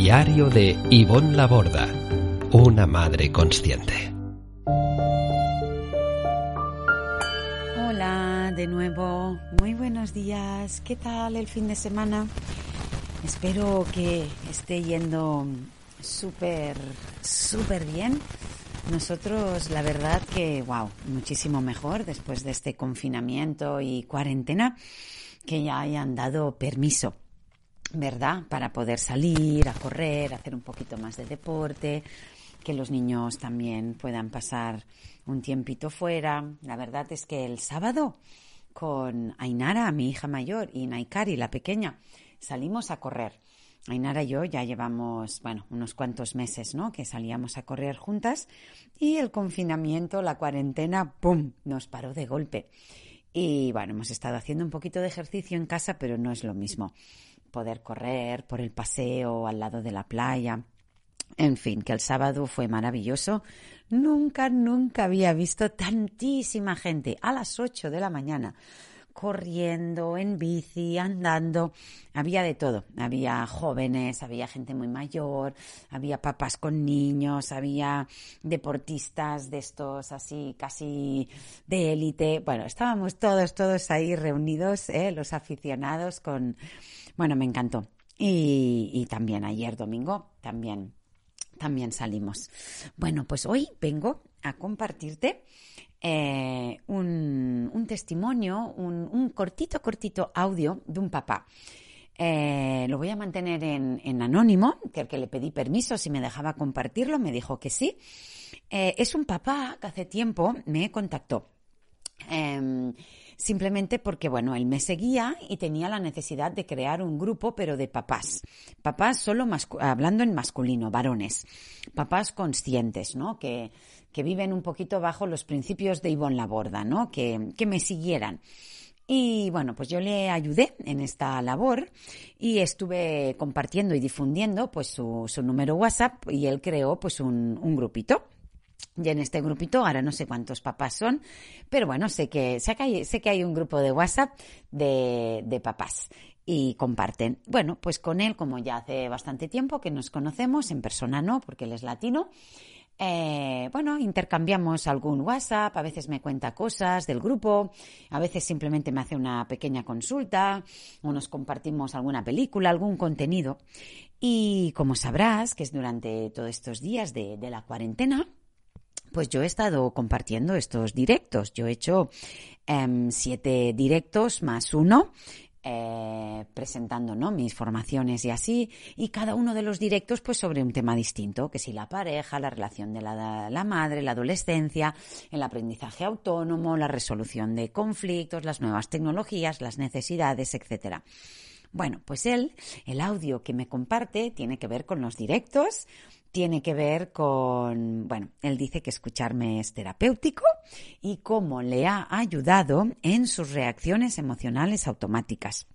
Diario de Ivonne Laborda, una madre consciente. Hola, de nuevo, muy buenos días. ¿Qué tal el fin de semana? Espero que esté yendo súper, súper bien. Nosotros, la verdad que, wow, muchísimo mejor después de este confinamiento y cuarentena, que ya hayan dado permiso ¿verdad? Para poder salir a correr, hacer un poquito más de deporte, que los niños también puedan pasar un tiempito fuera. La verdad es que el sábado con Ainara, mi hija mayor, y Naikari, la pequeña, salimos a correr. Ainara y yo ya llevamos, bueno, unos cuantos meses, ¿no? Que salíamos a correr juntas y el confinamiento, la cuarentena, ¡pum!, nos paró de golpe. Y bueno, hemos estado haciendo un poquito de ejercicio en casa, pero no es lo mismo poder correr por el paseo al lado de la playa. En fin, que el sábado fue maravilloso. Nunca, nunca había visto tantísima gente a las 8 de la mañana corriendo, en bici, andando. Había de todo. Había jóvenes, había gente muy mayor, había papás con niños, había deportistas de estos así casi de élite. Bueno, estábamos todos, todos ahí reunidos, ¿eh? los aficionados con bueno, me encantó. Y, también ayer domingo también, también salimos. Bueno, pues hoy vengo a compartirte eh, un, testimonio, un, cortito, cortito audio de un papá. Eh, lo voy a mantener en, anónimo, que el que le pedí permiso si me dejaba compartirlo, me dijo que sí. Eh, es un papá que hace tiempo me contactó. Em, simplemente porque, bueno, él me seguía y tenía la necesidad de crear un grupo, pero de papás. Papás solo hablando en masculino, varones. Papás conscientes, ¿no? Que, que viven un poquito bajo los principios de Ivonne Laborda, ¿no? Que, que me siguieran. Y bueno, pues yo le ayudé en esta labor y estuve compartiendo y difundiendo pues su, su número WhatsApp y él creó pues un, un grupito. Y en este grupito, ahora no sé cuántos papás son, pero bueno, sé que, sé que, hay, sé que hay un grupo de WhatsApp de, de papás y comparten. Bueno, pues con él, como ya hace bastante tiempo que nos conocemos, en persona no, porque él es latino, eh, bueno, intercambiamos algún WhatsApp, a veces me cuenta cosas del grupo, a veces simplemente me hace una pequeña consulta, o nos compartimos alguna película, algún contenido. Y como sabrás, que es durante todos estos días de, de la cuarentena, pues yo he estado compartiendo estos directos. Yo he hecho em, siete directos más uno. Eh, presentando ¿no? mis formaciones y así, y cada uno de los directos pues sobre un tema distinto, que si la pareja, la relación de la, la madre, la adolescencia, el aprendizaje autónomo, la resolución de conflictos, las nuevas tecnologías, las necesidades, etcétera. Bueno, pues él, el audio que me comparte tiene que ver con los directos, tiene que ver con, bueno, él dice que escucharme es terapéutico y cómo le ha ayudado en sus reacciones emocionales automáticas.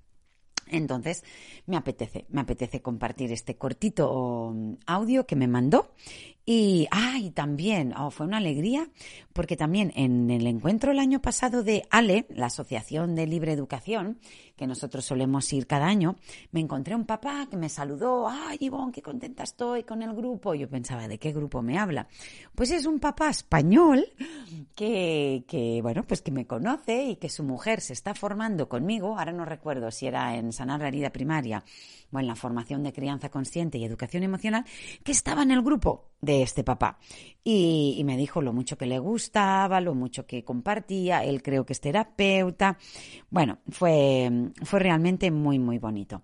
Entonces, me apetece, me apetece compartir este cortito audio que me mandó Y, ay, también, oh, fue una alegría, porque también en el encuentro el año pasado de ALE, la Asociación de Libre Educación, que nosotros solemos ir cada año, me encontré un papá que me saludó, ay, Ivonne, qué contenta estoy con el grupo. Yo pensaba, ¿de qué grupo me habla? Pues es un papá español que, que, bueno, pues que me conoce y que su mujer se está formando conmigo, ahora no recuerdo si era en sanar la herida primaria o en la formación de crianza consciente y educación emocional, que estaba en el grupo de este papá. Y, me dijo lo mucho que le gustaba, lo mucho que compartía, él creo que es terapeuta. Bueno, fue, fue realmente muy, muy bonito.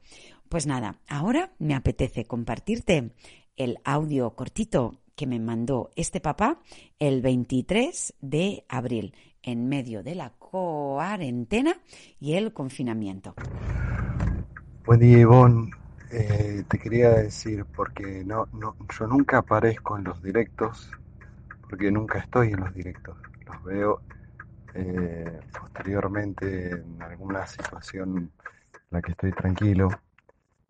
Pues nada, ahora me apetece compartirte el audio cortito que me mandó este papá el 23 de abril, en medio de la cuarentena y el confinamiento. Buen día. Eh, te quería decir, porque no, no, yo nunca aparezco en los directos, porque nunca estoy en los directos. Los veo eh, posteriormente en alguna situación en la que estoy tranquilo.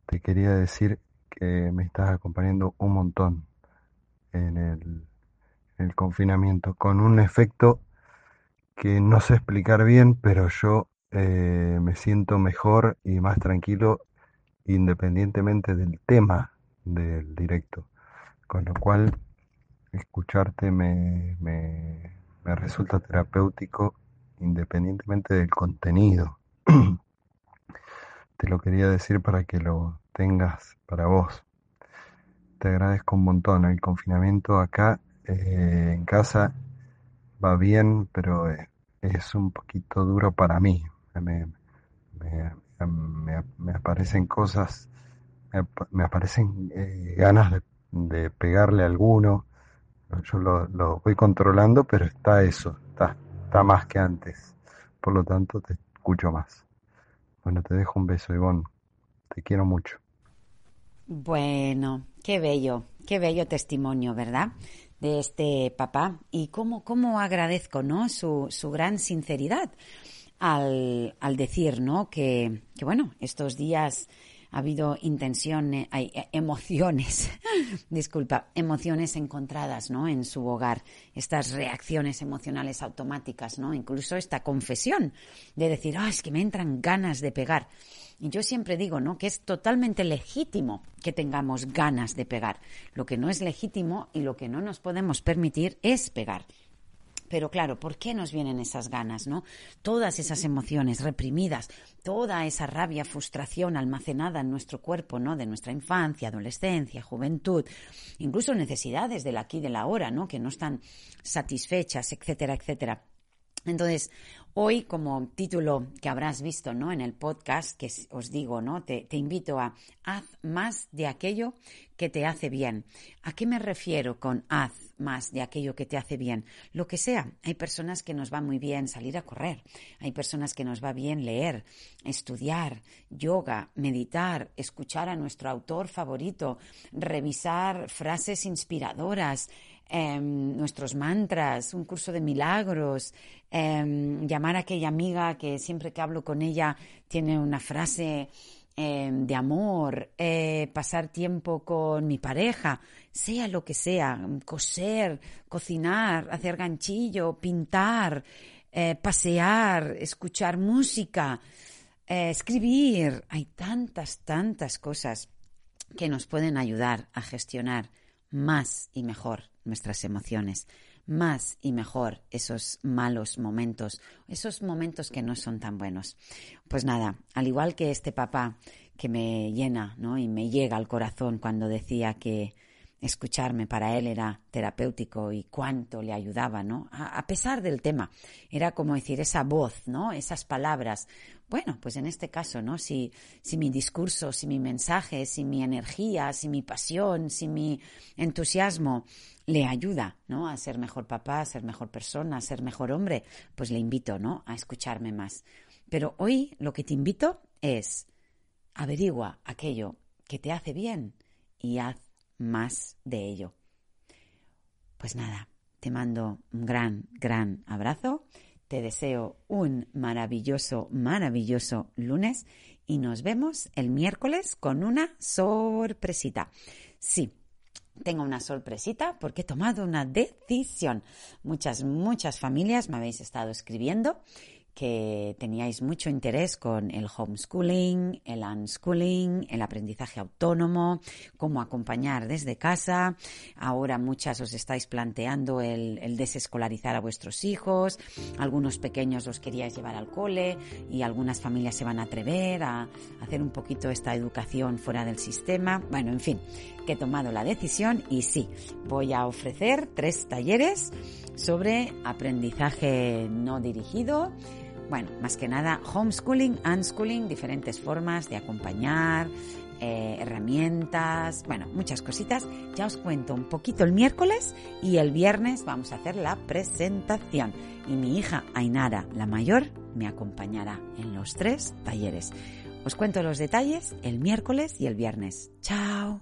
Te quería decir que me estás acompañando un montón en el, en el confinamiento, con un efecto que no sé explicar bien, pero yo eh, me siento mejor y más tranquilo independientemente del tema del directo. Con lo cual, escucharte me, me, resulta terapéutico independientemente del contenido. Te lo quería decir para que lo tengas para vos. Te agradezco un montón. El confinamiento acá eh, en casa va bien, pero eh, es un poquito duro para mí. Me, me, me, aparecen cosas, me, aparecen eh, ganas de, pegarle a alguno. Yo lo, voy controlando, pero está eso, está, está más que antes. Por lo tanto, te escucho más. Bueno, te dejo un beso, Ivonne. Te quiero mucho. Bueno, qué bello, qué bello testimonio, ¿verdad? De este papá. Y cómo, cómo agradezco, ¿no? Su, su gran sinceridad al, al decir, ¿no? Que, que, bueno, estos días ha habido intenciones, hay eh, emociones, disculpa, emociones encontradas, ¿no? En su hogar, estas reacciones emocionales automáticas, ¿no? Incluso esta confesión de decir, ah, es que me entran ganas de pegar. Y yo siempre digo, ¿no? Que es totalmente legítimo que tengamos ganas de pegar. Lo que no es legítimo y lo que no nos podemos permitir es pegar. Pero claro, ¿por qué nos vienen esas ganas, no? Todas esas emociones reprimidas, toda esa rabia, frustración almacenada en nuestro cuerpo, ¿no? De nuestra infancia, adolescencia, juventud, incluso necesidades del aquí y del ahora, ¿no? Que no están satisfechas, etcétera, etcétera. Entonces, hoy, como título que habrás visto ¿no? en el podcast, que os digo, ¿no? Te, te, invito a haz más de aquello que te hace bien. ¿A qué me refiero con haz más de aquello que te hace bien? Lo que sea. Hay personas que nos va muy bien salir a correr. Hay personas que nos va bien leer, estudiar, yoga, meditar, escuchar a nuestro autor favorito, revisar frases inspiradoras, Em, nuestros mantras, un curso de milagros, em, llamar a aquella amiga que siempre que hablo con ella tiene una frase em, de amor, eh, pasar tiempo con mi pareja, sea lo que sea, coser, cocinar, hacer ganchillo, pintar, eh, pasear, escuchar música, eh, escribir. Hay tantas, tantas cosas que nos pueden ayudar a gestionar más y mejor nuestras emociones, más y mejor esos malos momentos, esos momentos que no son tan buenos. Pues nada, al igual que este papá que me llena ¿no? y me llega al corazón cuando decía que escucharme para él era terapéutico y cuánto le ayudaba, ¿no? A, pesar del tema, era como decir esa voz, ¿no? Esas palabras. Bueno, pues en este caso, ¿no? Si, si mi discurso, si mi mensaje, si mi energía, si mi pasión, si mi entusiasmo le ayuda, ¿no? A ser mejor papá, a ser mejor persona, a ser mejor hombre, pues le invito, ¿no? A escucharme más. Pero hoy lo que te invito es averigua aquello que te hace bien y haz más de ello. Pues nada, te mando un gran, gran abrazo. Te deseo un maravilloso, maravilloso lunes y nos vemos el miércoles con una sorpresita. Sí, tengo una sorpresita porque he tomado una decisión. Muchas, muchas familias me habéis estado escribiendo que teníais mucho interés con el homeschooling, el unschooling, el aprendizaje autónomo, cómo acompañar desde casa. Ahora muchas os estáis planteando el, desescolarizar a vuestros hijos. Algunos pequeños los queríais llevar al cole y algunas familias se van a atrever a hacer un poquito esta educación fuera del sistema. Bueno, en fin, que he tomado la decisión y sí, voy a ofrecer tres talleres sobre aprendizaje no dirigido, bueno, más que nada, homeschooling, unschooling, diferentes formas de acompañar, eh, herramientas, bueno, muchas cositas. Ya os cuento un poquito el miércoles y el viernes vamos a hacer la presentación. Y mi hija Ainara, la mayor, me acompañará en los tres talleres. Os cuento los detalles el miércoles y el viernes. ¡Chao!